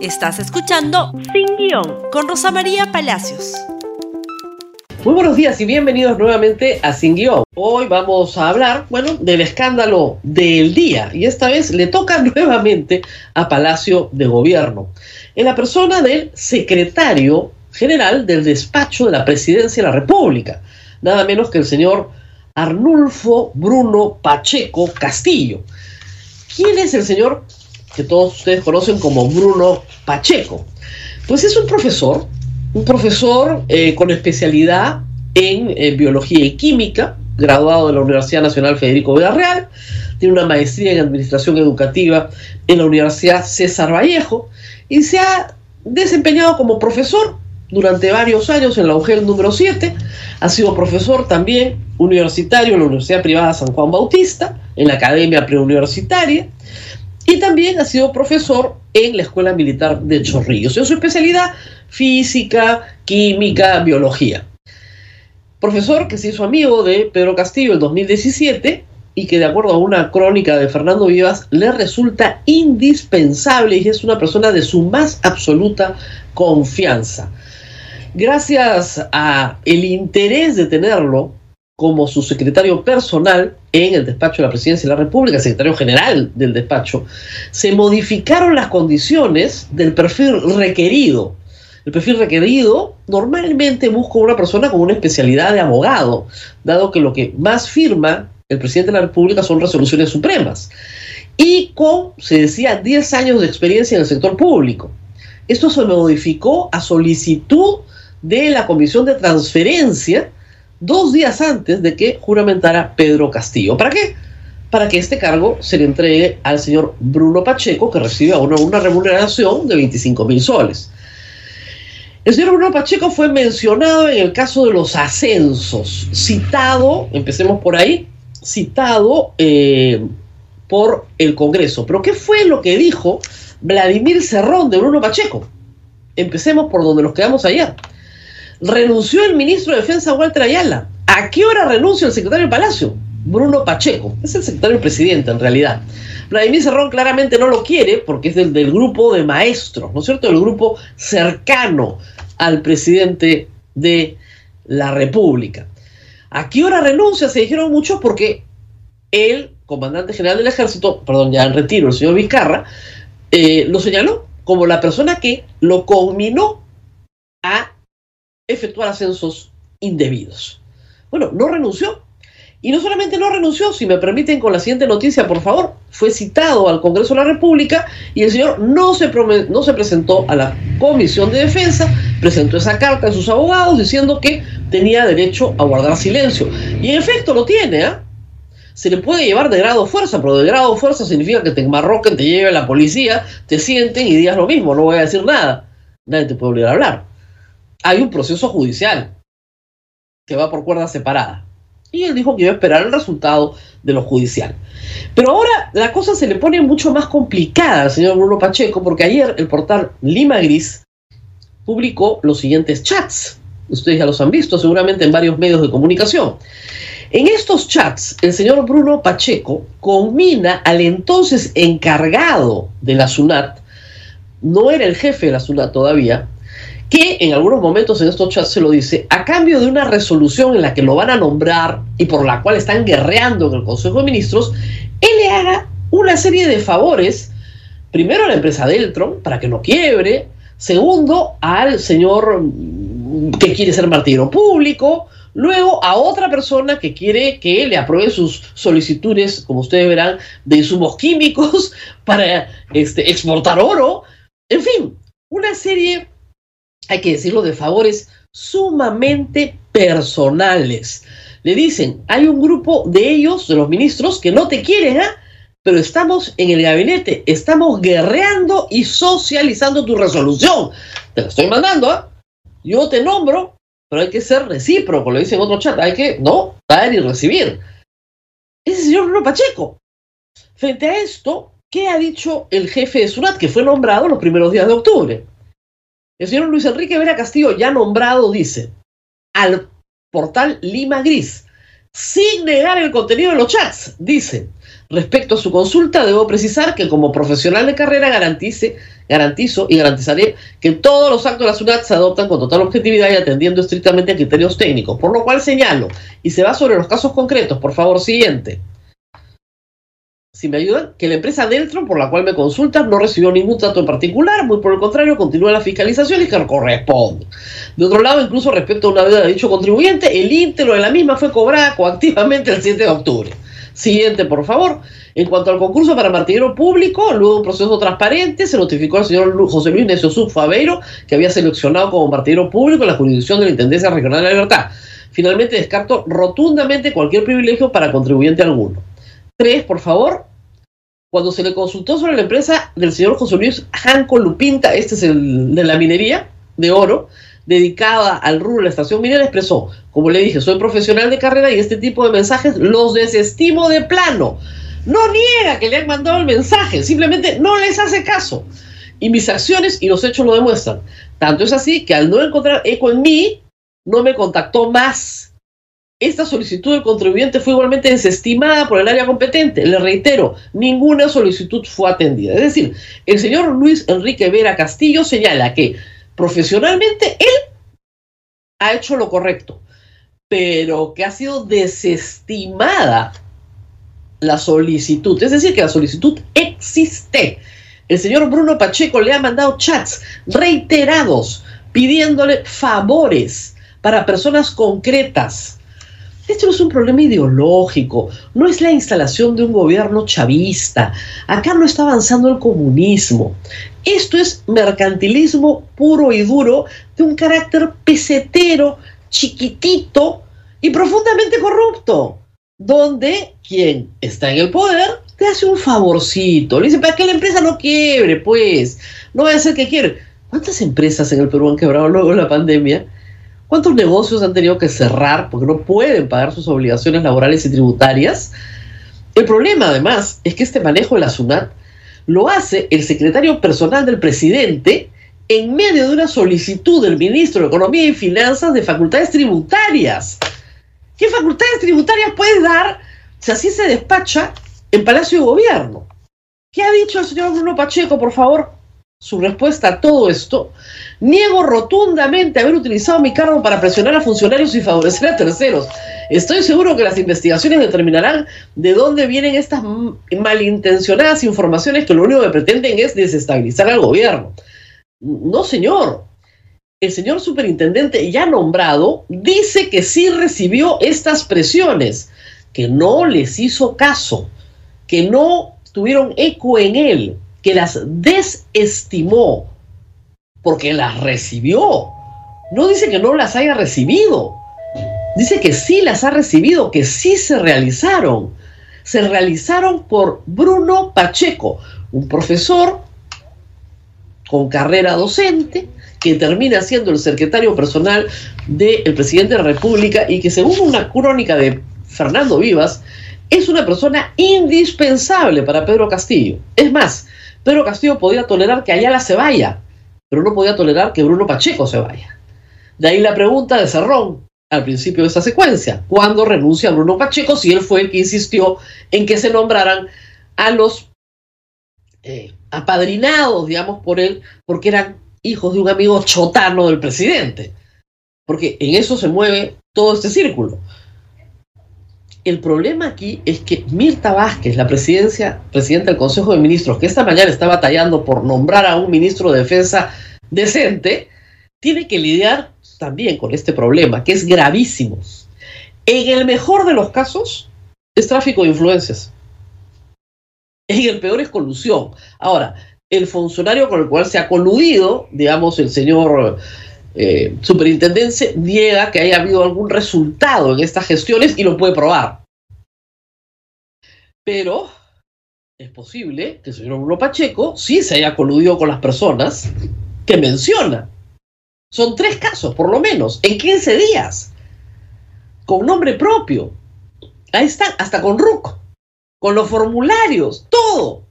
Estás escuchando Sin Guión con Rosa María Palacios. Muy buenos días y bienvenidos nuevamente a Sin Guión. Hoy vamos a hablar, bueno, del escándalo del día y esta vez le toca nuevamente a Palacio de Gobierno, en la persona del secretario general del despacho de la Presidencia de la República, nada menos que el señor Arnulfo Bruno Pacheco Castillo. ¿Quién es el señor que todos ustedes conocen como Bruno Pacheco. Pues es un profesor, un profesor eh, con especialidad en eh, biología y química, graduado de la Universidad Nacional Federico Villarreal, tiene una maestría en administración educativa en la Universidad César Vallejo y se ha desempeñado como profesor durante varios años en la UGEL número 7, ha sido profesor también universitario en la Universidad Privada San Juan Bautista, en la Academia Preuniversitaria, y también ha sido profesor en la Escuela Militar de Chorrillos, en su especialidad física, química, biología. Profesor que se hizo amigo de Pedro Castillo en 2017 y que de acuerdo a una crónica de Fernando Vivas le resulta indispensable y es una persona de su más absoluta confianza. Gracias a el interés de tenerlo como su secretario personal en el despacho de la Presidencia de la República, secretario general del despacho, se modificaron las condiciones del perfil requerido. El perfil requerido normalmente busca una persona con una especialidad de abogado, dado que lo que más firma el presidente de la República son resoluciones supremas. Y con, se decía, 10 años de experiencia en el sector público. Esto se modificó a solicitud de la Comisión de Transferencia, dos días antes de que juramentara Pedro Castillo. ¿Para qué? Para que este cargo se le entregue al señor Bruno Pacheco, que recibe una, una remuneración de 25 mil soles. El señor Bruno Pacheco fue mencionado en el caso de los ascensos, citado, empecemos por ahí, citado eh, por el Congreso. Pero ¿qué fue lo que dijo Vladimir Cerrón de Bruno Pacheco? Empecemos por donde nos quedamos ayer renunció el ministro de Defensa Walter Ayala. ¿A qué hora renuncia el secretario de Palacio? Bruno Pacheco, es el secretario presidente en realidad. Vladimir Cerrón claramente no lo quiere porque es del, del grupo de maestros, ¿no es cierto? El grupo cercano al presidente de la República. ¿A qué hora renuncia? Se dijeron muchos porque el comandante general del ejército, perdón, ya en retiro, el señor Vizcarra, eh, lo señaló como la persona que lo conminó a efectuar ascensos indebidos. Bueno, no renunció. Y no solamente no renunció, si me permiten con la siguiente noticia, por favor, fue citado al Congreso de la República y el señor no se, no se presentó a la Comisión de Defensa, presentó esa carta a sus abogados diciendo que tenía derecho a guardar silencio. Y en efecto lo tiene, ¿ah? Se le puede llevar de grado fuerza, pero de grado fuerza significa que te enmarroquen, te lleve la policía, te sienten y digas lo mismo, no voy a decir nada. Nadie te puede obligar a hablar hay un proceso judicial que va por cuerda separada. Y él dijo que iba a esperar el resultado de lo judicial. Pero ahora la cosa se le pone mucho más complicada al señor Bruno Pacheco, porque ayer el portal Lima Gris publicó los siguientes chats. Ustedes ya los han visto seguramente en varios medios de comunicación. En estos chats, el señor Bruno Pacheco combina al entonces encargado de la SUNAT, no era el jefe de la SUNAT todavía, que en algunos momentos en estos chats se lo dice, a cambio de una resolución en la que lo van a nombrar y por la cual están guerreando en el Consejo de Ministros, él le haga una serie de favores, primero a la empresa Deltron, para que no quiebre, segundo al señor que quiere ser martiro público, luego a otra persona que quiere que le apruebe sus solicitudes, como ustedes verán, de insumos químicos para este, exportar oro, en fin, una serie hay que decirlo, de favores sumamente personales. Le dicen, hay un grupo de ellos, de los ministros, que no te quieren, ¿ah? pero estamos en el gabinete, estamos guerreando y socializando tu resolución. Te la estoy mandando, ¿ah? Yo te nombro, pero hay que ser recíproco, lo dicen en otro chat, hay que, no, dar y recibir. Ese señor Bruno Pacheco. Frente a esto, ¿qué ha dicho el jefe de SUNAT, que fue nombrado los primeros días de octubre? El señor Luis Enrique Vera Castillo, ya nombrado, dice al portal Lima Gris, sin negar el contenido de los chats, dice, respecto a su consulta, debo precisar que como profesional de carrera garantice garantizo y garantizaré que todos los actos de la SUNAT se adoptan con total objetividad y atendiendo estrictamente a criterios técnicos, por lo cual señalo, y se va sobre los casos concretos, por favor, siguiente. Si me ayudan, que la empresa Deltron, por la cual me consultan, no recibió ningún trato en particular, muy por el contrario, continúa la fiscalización y que corresponde. De otro lado, incluso respecto a una deuda de dicho contribuyente, el íntegro de la misma fue cobrada coactivamente el 7 de octubre. Siguiente, por favor. En cuanto al concurso para martillero público, luego un proceso transparente, se notificó al señor José Luis Necio Sub Faveiro que había seleccionado como martillero público en la jurisdicción de la Intendencia Regional de la Libertad. Finalmente, descarto rotundamente cualquier privilegio para contribuyente alguno. Tres, por favor. Cuando se le consultó sobre la empresa del señor José Luis Janco Lupinta, este es el de la minería de oro, dedicada al rubro de la estación minera, expresó, como le dije, soy profesional de carrera y este tipo de mensajes los desestimo de plano. No niega que le han mandado el mensaje, simplemente no les hace caso. Y mis acciones y los hechos lo demuestran. Tanto es así que al no encontrar eco en mí, no me contactó más. Esta solicitud del contribuyente fue igualmente desestimada por el área competente. Le reitero, ninguna solicitud fue atendida. Es decir, el señor Luis Enrique Vera Castillo señala que profesionalmente él ha hecho lo correcto, pero que ha sido desestimada la solicitud. Es decir, que la solicitud existe. El señor Bruno Pacheco le ha mandado chats reiterados pidiéndole favores para personas concretas. Esto no es un problema ideológico, no es la instalación de un gobierno chavista. Acá no está avanzando el comunismo. Esto es mercantilismo puro y duro de un carácter pesetero, chiquitito y profundamente corrupto, donde quien está en el poder te hace un favorcito. Le dice, para que la empresa no quiebre, pues. No vaya a ser que quiebre. ¿Cuántas empresas en el Perú han quebrado luego la pandemia? ¿Cuántos negocios han tenido que cerrar porque no pueden pagar sus obligaciones laborales y tributarias? El problema, además, es que este manejo de la SUNAT lo hace el secretario personal del presidente en medio de una solicitud del ministro de Economía y Finanzas de facultades tributarias. ¿Qué facultades tributarias puede dar si así se despacha en Palacio de Gobierno? ¿Qué ha dicho el señor Bruno Pacheco, por favor? Su respuesta a todo esto, niego rotundamente haber utilizado mi cargo para presionar a funcionarios y favorecer a terceros. Estoy seguro que las investigaciones determinarán de dónde vienen estas malintencionadas informaciones que lo único que pretenden es desestabilizar al gobierno. No, señor. El señor superintendente ya nombrado dice que sí recibió estas presiones, que no les hizo caso, que no tuvieron eco en él que las desestimó porque las recibió. No dice que no las haya recibido. Dice que sí las ha recibido, que sí se realizaron. Se realizaron por Bruno Pacheco, un profesor con carrera docente que termina siendo el secretario personal del presidente de la República y que según una crónica de Fernando Vivas, es una persona indispensable para Pedro Castillo. Es más, Pedro Castillo podía tolerar que Ayala se vaya, pero no podía tolerar que Bruno Pacheco se vaya. De ahí la pregunta de Cerrón al principio de esta secuencia. ¿Cuándo renuncia Bruno Pacheco si él fue el que insistió en que se nombraran a los eh, apadrinados, digamos, por él, porque eran hijos de un amigo chotano del presidente? Porque en eso se mueve todo este círculo. El problema aquí es que Mirta Vázquez, la presidencia, presidenta del Consejo de Ministros, que esta mañana está batallando por nombrar a un ministro de defensa decente, tiene que lidiar también con este problema, que es gravísimo. En el mejor de los casos, es tráfico de influencias. En el peor es colusión. Ahora, el funcionario con el cual se ha coludido, digamos, el señor eh, superintendencia niega que haya habido algún resultado en estas gestiones y lo puede probar. Pero es posible que el señor Bruno Pacheco sí se haya coludido con las personas que menciona. Son tres casos, por lo menos, en 15 días, con nombre propio. Ahí están, hasta con RUC, con los formularios, todo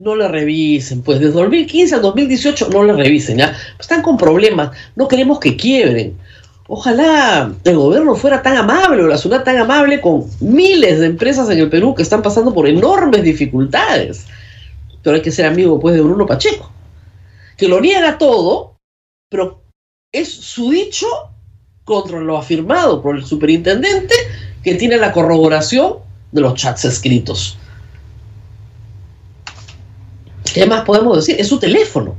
no le revisen, pues desde 2015 al 2018 no le revisen, ¿ya? Están con problemas, no queremos que quiebren. Ojalá el gobierno fuera tan amable o la ciudad tan amable con miles de empresas en el Perú que están pasando por enormes dificultades. Pero hay que ser amigo pues de Bruno Pacheco. que lo niega todo, pero es su dicho contra lo afirmado por el superintendente que tiene la corroboración de los chats escritos. ¿Qué más podemos decir? Es su teléfono.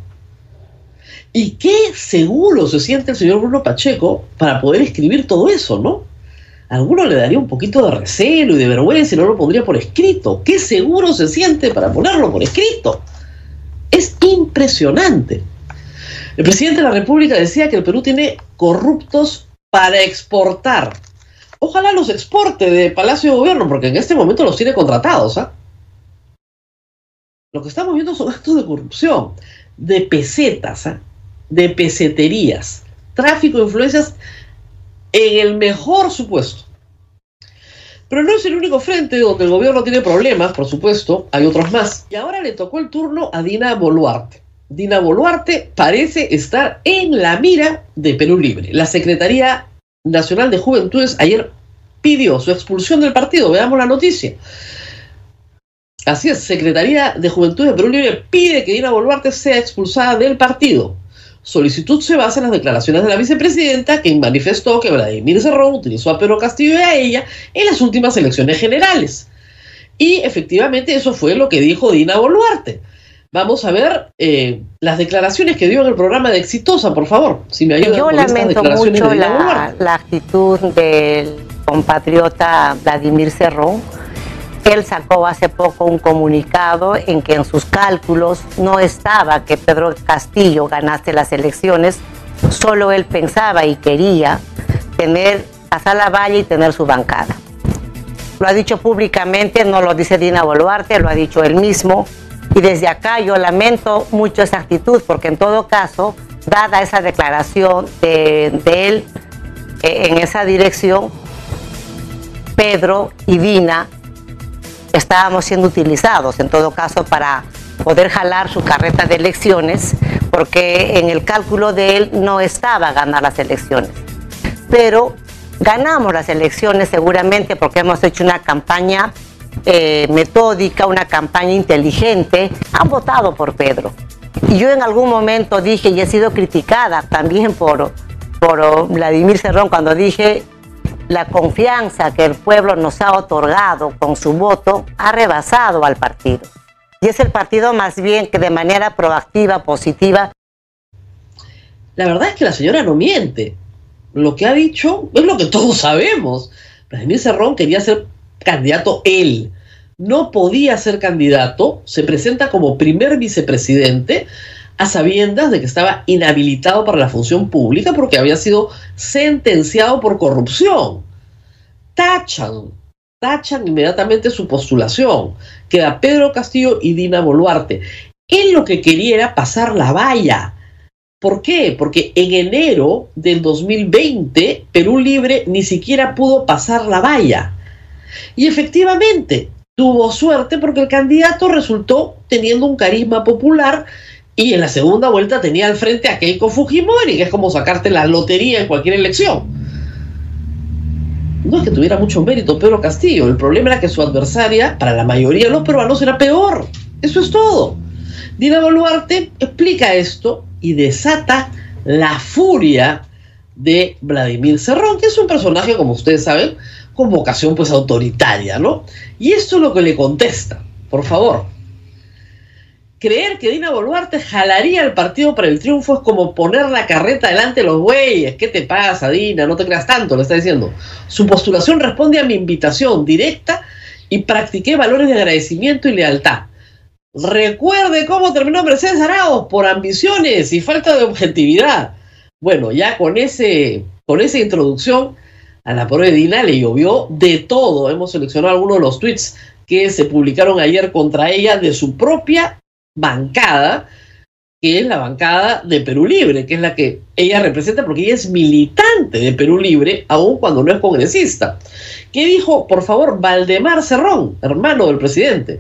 Y qué seguro se siente el señor Bruno Pacheco para poder escribir todo eso, ¿no? Alguno le daría un poquito de recelo y de vergüenza y no lo pondría por escrito. Qué seguro se siente para ponerlo por escrito. Es impresionante. El presidente de la República decía que el Perú tiene corruptos para exportar. Ojalá los exporte de Palacio de Gobierno, porque en este momento los tiene contratados. ¿ah? Lo que estamos viendo son actos de corrupción, de pesetas, ¿ah? de peseterías, tráfico de influencias en el mejor supuesto. Pero no es el único frente donde el gobierno tiene problemas, por supuesto, hay otros más. Y ahora le tocó el turno a Dina Boluarte. Dina Boluarte parece estar en la mira de Perú Libre. La Secretaría Nacional de Juventudes ayer pidió su expulsión del partido. Veamos la noticia. Así es, Secretaría de Juventudes de Perú Libre pide que Dina Boluarte sea expulsada del partido. Solicitud se basa en las declaraciones de la vicepresidenta, quien manifestó que Vladimir Cerrón utilizó a Pedro Castillo y a ella en las últimas elecciones generales. Y efectivamente eso fue lo que dijo Dina Boluarte. Vamos a ver eh, las declaraciones que dio en el programa de Exitosa, por favor, si me ayudan Yo lamento mucho la, la, actitud del compatriota Vladimir Cerrón. Él sacó hace poco un comunicado en que en sus cálculos no estaba que Pedro Castillo ganase las elecciones, solo él pensaba y quería tener, pasar la valla y tener su bancada. Lo ha dicho públicamente, no lo dice Dina Boluarte, lo ha dicho él mismo y desde acá yo lamento mucho esa actitud, porque en todo caso, dada esa declaración de, él eh, en esa dirección, Pedro y Dina estábamos siendo utilizados, en todo caso, para poder jalar su carreta de elecciones, porque en el cálculo de él no estaba ganar las elecciones. Pero ganamos las elecciones seguramente porque hemos hecho una campaña eh, metódica, una campaña inteligente, han votado por Pedro. Y yo en algún momento dije, y he sido criticada también por, por Vladimir Cerrón, cuando dije, la confianza que el pueblo nos ha otorgado con su voto ha rebasado al partido. Y es el partido más bien que de manera proactiva, positiva. La verdad es que la señora no miente. Lo que ha dicho es lo que todos sabemos. Vladimir Cerrón quería ser candidato él. No podía ser candidato, se presenta como primer vicepresidente a sabiendas de que estaba inhabilitado para la función pública porque había sido sentenciado por corrupción. Tachan, tachan inmediatamente su postulación. Queda Pedro Castillo y Dina Boluarte. Él lo que quería era pasar la valla. ¿Por qué? Porque en enero del 2020 Perú Libre ni siquiera pudo pasar la valla. Y efectivamente, tuvo suerte porque el candidato resultó teniendo un carisma popular y en la segunda vuelta tenía al frente a Keiko Fujimori, que es como sacarte la lotería en cualquier elección. No es que tuviera mucho mérito Pedro Castillo, el problema era que su adversaria, para la mayoría de los peruanos, era peor. Eso es todo. Dina Boluarte explica esto y desata la furia de Vladimir Cerrón, que es un personaje, como ustedes saben, con vocación pues autoritaria, ¿no? Y esto es lo que le contesta, por favor. Creer que Dina Boluarte jalaría el partido para el triunfo es como poner la carreta delante de los bueyes. ¿Qué te pasa, Dina? No te creas tanto, le está diciendo. Su postulación responde a mi invitación directa y practiqué valores de agradecimiento y lealtad. Recuerde cómo terminó Mercedes Arauz por ambiciones y falta de objetividad. Bueno, ya con, ese, con esa introducción a la pobre Dina le llovió de todo. Hemos seleccionado algunos de los tweets que se publicaron ayer contra ella de su propia bancada, que es la bancada de Perú Libre, que es la que ella representa porque ella es militante de Perú Libre, aun cuando no es congresista. ¿Qué dijo, por favor, Valdemar Cerrón, hermano del presidente?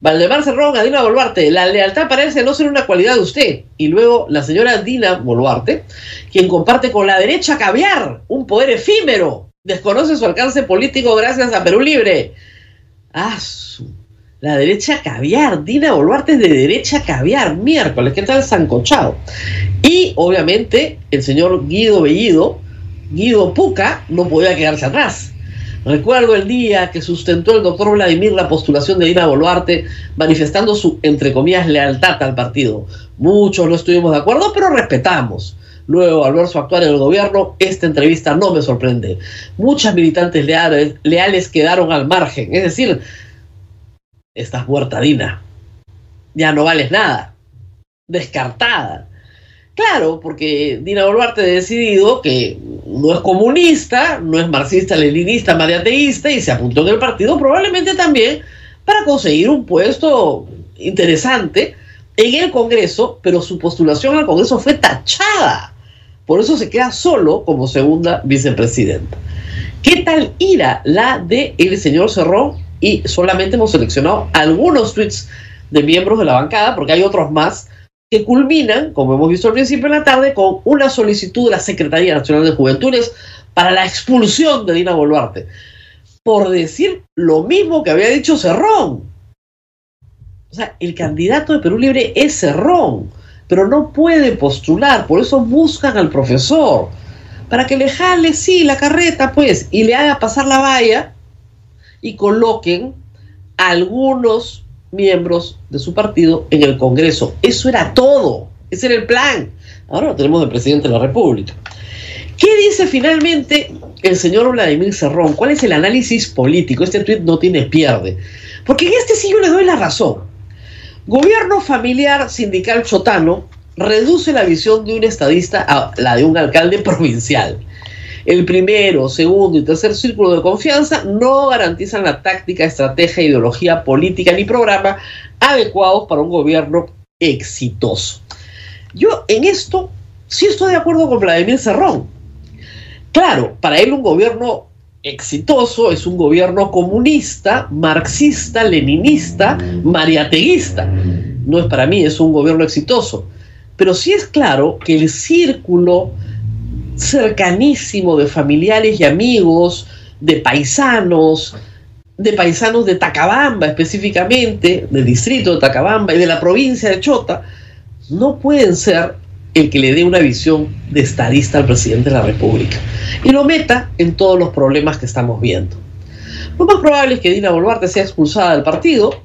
Valdemar Cerrón a Dina Boluarte, la lealtad parece no ser una cualidad de usted. Y luego la señora Dina Boluarte, quien comparte con la derecha caviar, un poder efímero, desconoce su alcance político gracias a Perú Libre. Ah, La derecha caviar, Dina Boluarte es de derecha caviar, miércoles, ¿qué tal Sancochado? Y obviamente el señor Guido Bellido, Guido Puca, no podía quedarse atrás. Recuerdo el día que sustentó el doctor Vladimir la postulación de Dina Boluarte, manifestando su, entre comillas, lealtad al partido. Muchos no estuvimos de acuerdo, pero respetamos. Luego, al ver su actuar en el gobierno, esta entrevista no me sorprende. Muchas militantes leales, leales quedaron al margen. Es decir, estás muerta, Dina. Ya no vales nada. Descartada. Claro, porque Dina Boluarte ha decidido que no es comunista, no es marxista, leninista, mariateísta y se apuntó en el partido probablemente también para conseguir un puesto interesante en el Congreso, pero su postulación al Congreso fue tachada. Por eso se queda solo como segunda vicepresidenta. ¿Qué tal ira la de el señor Cerrón? Y solamente hemos seleccionado algunos tweets de miembros de la bancada, porque hay otros más que culminan, como hemos visto al principio de la tarde, con una solicitud de la Secretaría Nacional de Juventudes para la expulsión de Dina Boluarte, por decir lo mismo que había dicho Cerrón. O sea, el candidato de Perú Libre es Cerrón, pero no puede postular, por eso buscan al profesor, para que le jale, sí, la carreta, pues, y le haga pasar la valla y coloquen algunos miembros de su partido en el Congreso. Eso era todo. Ese era el plan. Ahora lo tenemos de presidente de la República. ¿Qué dice finalmente el señor Vladimir Cerrón? ¿Cuál es el análisis político? Este tuit no tiene pierde. Porque en este sí yo le doy la razón. Gobierno familiar sindical chotano reduce la visión de un estadista a la de un alcalde provincial. El primero, segundo y tercer círculo de confianza no garantizan la táctica, estrategia, ideología política ni programa adecuados para un gobierno exitoso. Yo en esto sí estoy de acuerdo con Vladimir Cerrón. Claro, para él un gobierno exitoso es un gobierno comunista, marxista, leninista, mariateguista. No es para mí, es un gobierno exitoso. Pero sí es claro que el círculo cercanísimo de familiares y amigos, de paisanos, de paisanos de Tacabamba específicamente, del distrito de Tacabamba y de la provincia de Chota, no pueden ser el que le dé una visión de estadista al presidente de la República y lo meta en todos los problemas que estamos viendo. Lo más probable es que Dina Boluarte sea expulsada del partido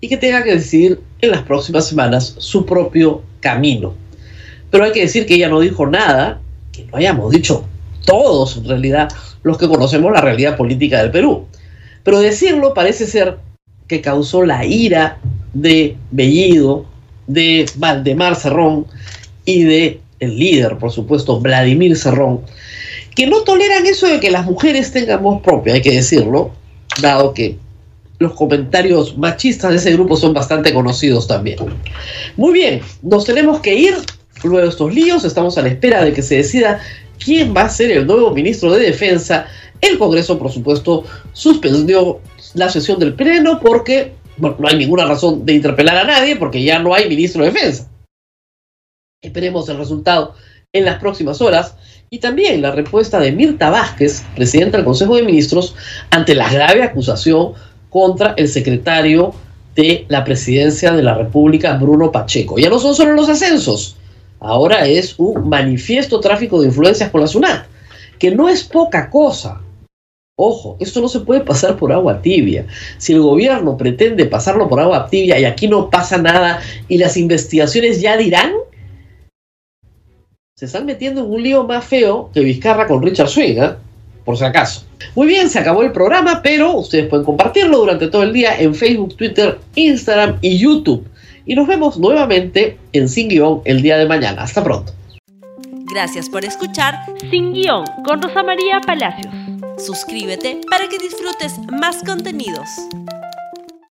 y que tenga que decidir en las próximas semanas su propio camino. Pero hay que decir que ella no dijo nada que lo hayamos dicho todos en realidad los que conocemos la realidad política del Perú. Pero decirlo parece ser que causó la ira de Bellido, de Valdemar Cerrón y de el líder, por supuesto, Vladimir Cerrón, que no toleran eso de que las mujeres tengan voz propia, hay que decirlo, dado que los comentarios machistas de ese grupo son bastante conocidos también. Muy bien, nos tenemos que ir. Luego de estos líos, estamos a la espera de que se decida quién va a ser el nuevo ministro de Defensa. El Congreso, por supuesto, suspendió la sesión del Pleno porque bueno, no hay ninguna razón de interpelar a nadie porque ya no hay ministro de Defensa. Esperemos el resultado en las próximas horas y también la respuesta de Mirta Vázquez, presidenta del Consejo de Ministros, ante la grave acusación contra el secretario de la presidencia de la República, Bruno Pacheco. Ya no son solo los ascensos, ahora es un manifiesto tráfico de influencias con la SUNAT, que no es poca cosa. Ojo, esto no se puede pasar por agua tibia. Si el gobierno pretende pasarlo por agua tibia y aquí no pasa nada y las investigaciones ya dirán, se están metiendo en un lío más feo que Vizcarra con Richard Swing, ¿eh? por si acaso. Muy bien, se acabó el programa, pero ustedes pueden compartirlo durante todo el día en Facebook, Twitter, Instagram y YouTube y nos vemos nuevamente en Sin Guión el día de mañana. Hasta pronto. Gracias por escuchar Sin Guión con Rosa María Palacios. Suscríbete para que disfrutes más contenidos.